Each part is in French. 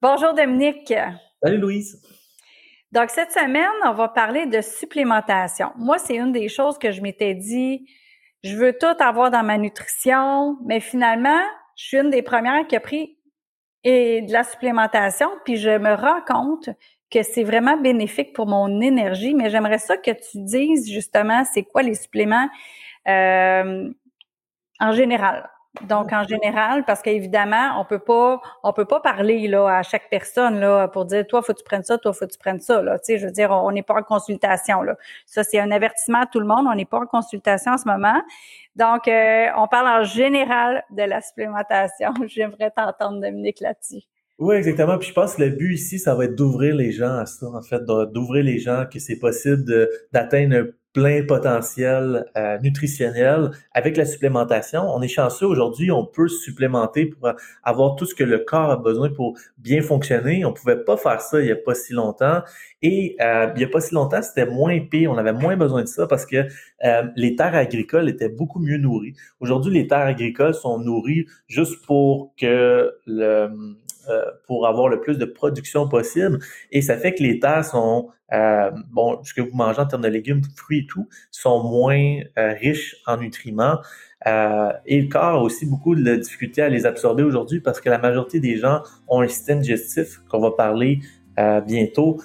Bonjour Dominique. Salut Louise. Donc cette semaine, on va parler de supplémentation. Moi, c'est une des choses que je m'étais dit, je veux tout avoir dans ma nutrition, mais finalement, je suis une des premières qui a pris et de la supplémentation, puis je me rends compte que c'est vraiment bénéfique pour mon énergie, mais j'aimerais ça que tu dises justement c'est quoi les suppléments euh, en général. Donc en général, parce qu'évidemment, on peut pas, on peut pas parler là à chaque personne là pour dire toi faut que tu prennes ça, toi faut que tu prennes ça là. Tu sais, je veux dire, on n'est pas en consultation là. Ça c'est un avertissement à tout le monde. On n'est pas en consultation en ce moment. Donc euh, on parle en général de la supplémentation. J'aimerais t'entendre Dominique là-dessus. Oui, exactement. Puis je pense que le but ici, ça va être d'ouvrir les gens à ça, en fait, d'ouvrir les gens que c'est possible d'atteindre plein potentiel euh, nutritionnel avec la supplémentation. On est chanceux aujourd'hui, on peut supplémenter pour avoir tout ce que le corps a besoin pour bien fonctionner. On pouvait pas faire ça il y a pas si longtemps. Et euh, il y a pas si longtemps, c'était moins pire, on avait moins besoin de ça parce que euh, les terres agricoles étaient beaucoup mieux nourries. Aujourd'hui, les terres agricoles sont nourries juste pour que le, euh, pour avoir le plus de production possible. Et ça fait que les terres sont, euh, bon, ce que vous mangez en termes de légumes, fruits et tout, sont moins euh, riches en nutriments. et le corps a aussi beaucoup de difficulté à les absorber aujourd'hui parce que la majorité des gens ont un système digestif qu'on va parler bientôt.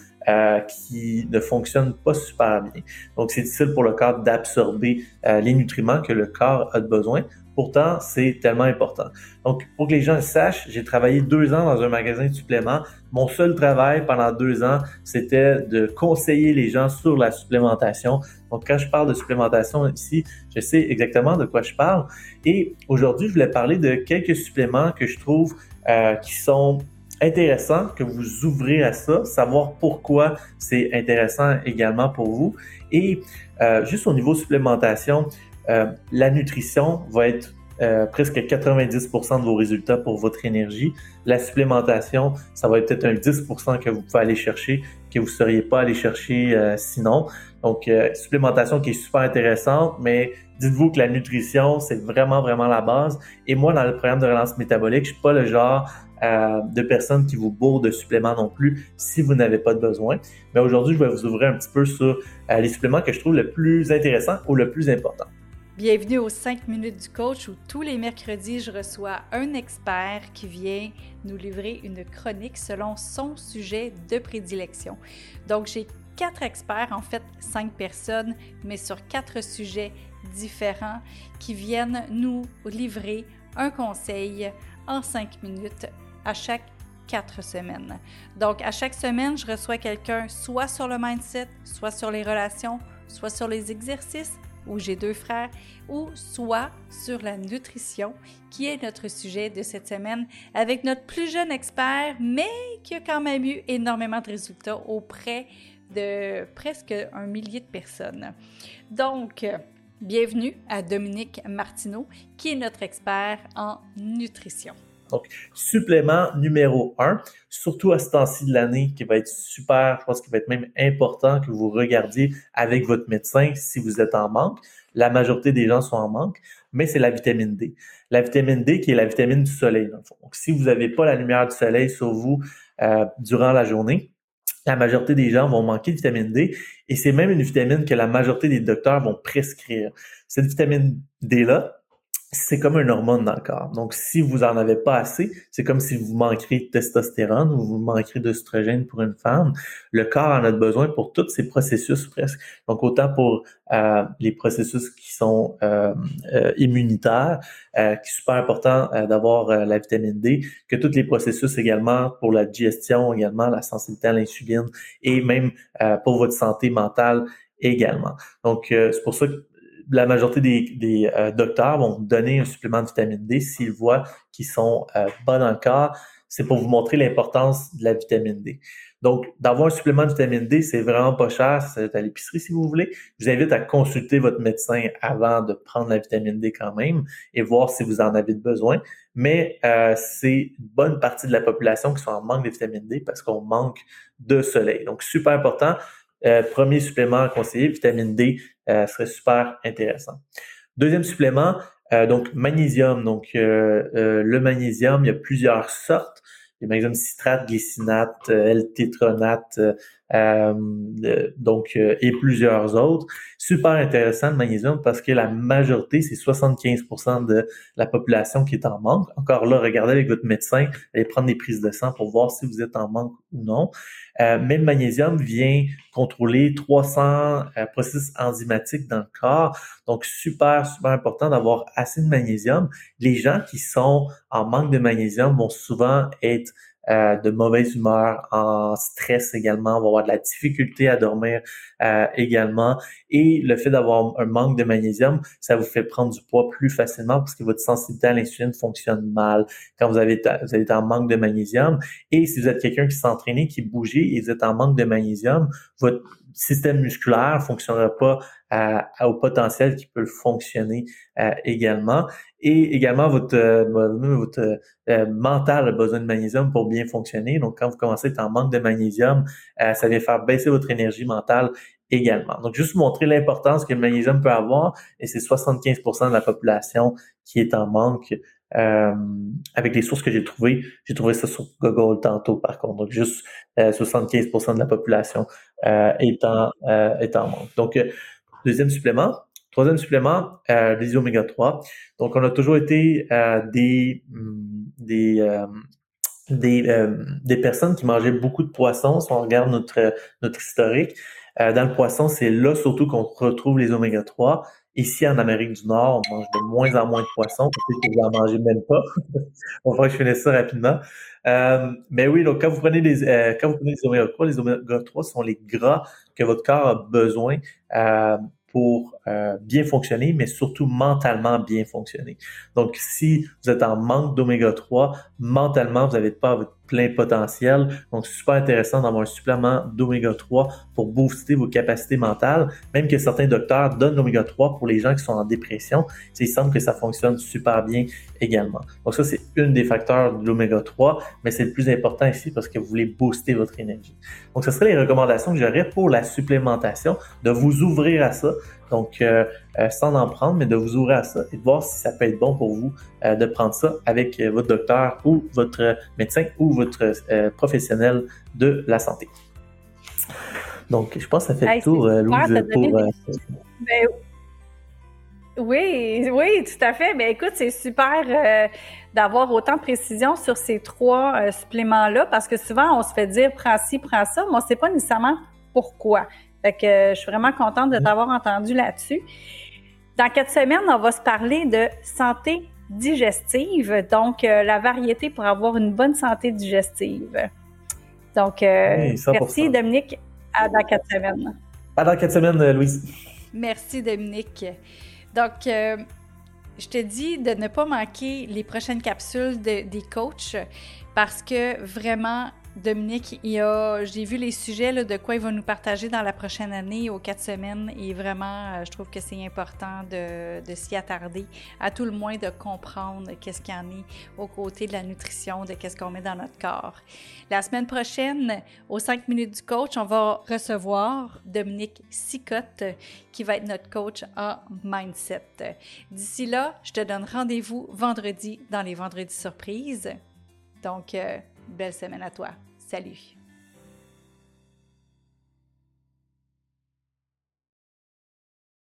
Qui ne fonctionne pas super bien. Donc, c'est difficile pour le corps d'absorber les nutriments que le corps a besoin. Pourtant, c'est tellement important. Donc, pour que les gens le sachent, j'ai travaillé deux ans dans un magasin de suppléments. Mon seul travail pendant deux ans, c'était de conseiller les gens sur la supplémentation. Donc, quand je parle de supplémentation ici, je sais exactement de quoi je parle. Et aujourd'hui, je voulais parler de quelques suppléments que je trouve euh, qui sont intéressants, que vous ouvrez à ça, savoir pourquoi c'est intéressant également pour vous. Et euh, juste au niveau supplémentation, euh, la nutrition va être euh, presque 90% de vos résultats pour votre énergie. La supplémentation, ça va être peut-être un 10% que vous pouvez aller chercher, que vous ne seriez pas allé chercher euh, sinon. Donc, supplémentation qui est super intéressante, mais dites-vous que la nutrition, c'est vraiment, vraiment la base. Et moi, dans le programme de relance métabolique, je suis pas le genre de personne qui vous bourre de suppléments non plus si vous n'avez pas de besoin. Mais aujourd'hui, je vais vous ouvrir un petit peu sur les suppléments que je trouve le plus intéressant ou le plus important. Bienvenue aux 5 minutes du coach où tous les mercredis, je reçois un expert qui vient nous livrer une chronique selon son sujet de prédilection. Donc, j'ai quatre experts, en fait cinq personnes, mais sur quatre sujets différents qui viennent nous livrer un conseil en cinq minutes à chaque quatre semaines. Donc, à chaque semaine, je reçois quelqu'un soit sur le mindset, soit sur les relations, soit sur les exercices où j'ai deux frères, ou soit sur la nutrition, qui est notre sujet de cette semaine, avec notre plus jeune expert, mais qui a quand même eu énormément de résultats auprès de presque un millier de personnes. Donc, bienvenue à Dominique Martineau, qui est notre expert en nutrition. Donc, supplément numéro un, surtout à ce temps-ci de l'année, qui va être super, je pense qu'il va être même important que vous regardiez avec votre médecin si vous êtes en manque. La majorité des gens sont en manque, mais c'est la vitamine D. La vitamine D qui est la vitamine du soleil, dans le fond. Donc, si vous n'avez pas la lumière du soleil sur vous euh, durant la journée, la majorité des gens vont manquer de vitamine D et c'est même une vitamine que la majorité des docteurs vont prescrire. Cette vitamine D-là, c'est comme une hormone dans le corps. Donc, si vous en avez pas assez, c'est comme si vous manqueriez de testostérone ou vous manqueriez d'œstrogène pour une femme. Le corps en a besoin pour tous ces processus presque. Donc, autant pour euh, les processus qui sont euh, euh, immunitaires, qui est super important d'avoir la vitamine D, que tous les processus également pour la digestion, également la sensibilité à l'insuline et même pour votre santé mentale également. Donc, c'est pour ça que la majorité des, euh, docteurs vont vous donner un supplément de vitamine D s'ils voient qu'ils sont euh, bas dans le corps. C'est pour vous montrer l'importance de la vitamine D. Donc, d'avoir un supplément de vitamine D, c'est vraiment pas cher. C'est à l'épicerie si vous voulez. Je vous invite à consulter votre médecin avant de prendre la vitamine D quand même et voir si vous en avez besoin. Mais euh, c'est une bonne partie de la population qui sont en manque de vitamine D parce qu'on manque de soleil. Donc, super important. Euh, premier supplément à conseiller, vitamine D, euh, serait super intéressant. Deuxième supplément, euh, donc magnésium. Donc le magnésium, il y a plusieurs sortes. les magnésium citrate, glycinate, L-tétronate, euh, donc et plusieurs autres. Super intéressant le magnésium parce que la majorité, c'est 75% de la population qui est en manque. Encore là, regardez avec votre médecin, allez prendre des prises de sang pour voir si vous êtes en manque ou non. Euh, mais le magnésium vient contrôler 300 euh, processus enzymatiques dans le corps. Donc, super, super important d'avoir assez de magnésium. Les gens qui sont en manque de magnésium vont souvent être euh, de mauvaise humeur, en stress également, vont avoir de la difficulté à dormir euh, également. Et le fait d'avoir un manque de magnésium, ça vous fait prendre du poids plus facilement parce que votre sensibilité à l'insuline fonctionne mal quand vous avez, vous êtes en manque de magnésium. Et si vous êtes quelqu'un qui s'entraîne, qui bouge et vous êtes en manque de magnésium, votre système musculaire fonctionnera pas au potentiel qui peut fonctionner euh, également. Et également, votre, euh, votre euh, mental a besoin de magnésium pour bien fonctionner. Donc, quand vous commencez à être en manque de magnésium, ça vient faire baisser votre énergie mentale également. Donc, juste vous montrer l'importance que le magnésium peut avoir, et c'est 75% de la population qui est en manque. Avec les sources que j'ai trouvées, j'ai trouvé ça sur Google tantôt par contre. Donc, juste 75% de la population est, en, manque. Donc, Deuxième supplément. Troisième supplément, euh, les oméga 3. Donc, on a toujours été euh, des, mm, des, euh, des, euh, des personnes qui mangeaient beaucoup de poissons. Si on regarde notre, notre historique, dans le poisson, c'est là surtout qu'on retrouve les oméga 3. Ici, en Amérique du Nord, on mange de moins en moins de poissons. Peut-être que vous n'en mangez même pas. on va que je finisse ça rapidement. mais oui, donc quand vous prenez les quand vous prenez les oméga 3, les oméga 3 sont les gras que votre corps a besoin euh, pour euh, bien fonctionner, mais surtout mentalement bien fonctionner. Donc, si vous êtes en manque d'oméga 3, mentalement, vous n'avez pas votre plein potentiel. Donc, super intéressant d'avoir un supplément d'oméga 3 pour booster vos capacités mentales. Même que certains docteurs donnent l'oméga 3 pour les gens qui sont en dépression. Il semble que ça fonctionne super bien également. Donc, ça, c'est une des facteurs de l'oméga 3, mais c'est le plus important ici parce que vous voulez booster votre énergie. Donc, ce seraient les recommandations que j'aurais pour la supplémentation, de vous ouvrir à ça. Donc, euh, euh, sans en prendre, mais de vous ouvrir à ça et de voir si ça peut être bon pour vous euh, de prendre ça avec votre docteur ou votre médecin ou votre professionnel de la santé. Donc, je pense que ça fait le tour, Louise, pour... Ben, oui, oui, tout à fait. Mais écoute, c'est super d'avoir autant de précision sur ces trois suppléments-là parce que souvent, on se fait dire prends ci, prends ça. Moi, c'est pas nécessairement pourquoi. Fait que euh, je suis vraiment contente de t'avoir entendu là-dessus. Dans quatre semaines, on va se parler de santé digestive, donc euh, la variété pour avoir une bonne santé digestive. Donc, euh, merci Dominique. À dans quatre semaines. À dans quatre semaines, Louise. Merci Dominique. Donc, je te dis de ne pas manquer les prochaines capsules des coachs parce que vraiment, Dominique, j'ai vu les sujets de quoi il va nous partager dans la prochaine année aux quatre semaines et vraiment, euh, je trouve que c'est important de, s'y attarder, à tout le moins de comprendre qu'est-ce qu'il y en est aux côtés de la nutrition, de qu'est-ce qu'on met dans notre corps. La semaine prochaine, aux 5 minutes du coach, on va recevoir Dominique Sicotte qui va être notre coach en mindset. D'ici là, je te donne rendez-vous vendredi dans les vendredis surprises. Donc, euh, Belle semaine à toi. Salut.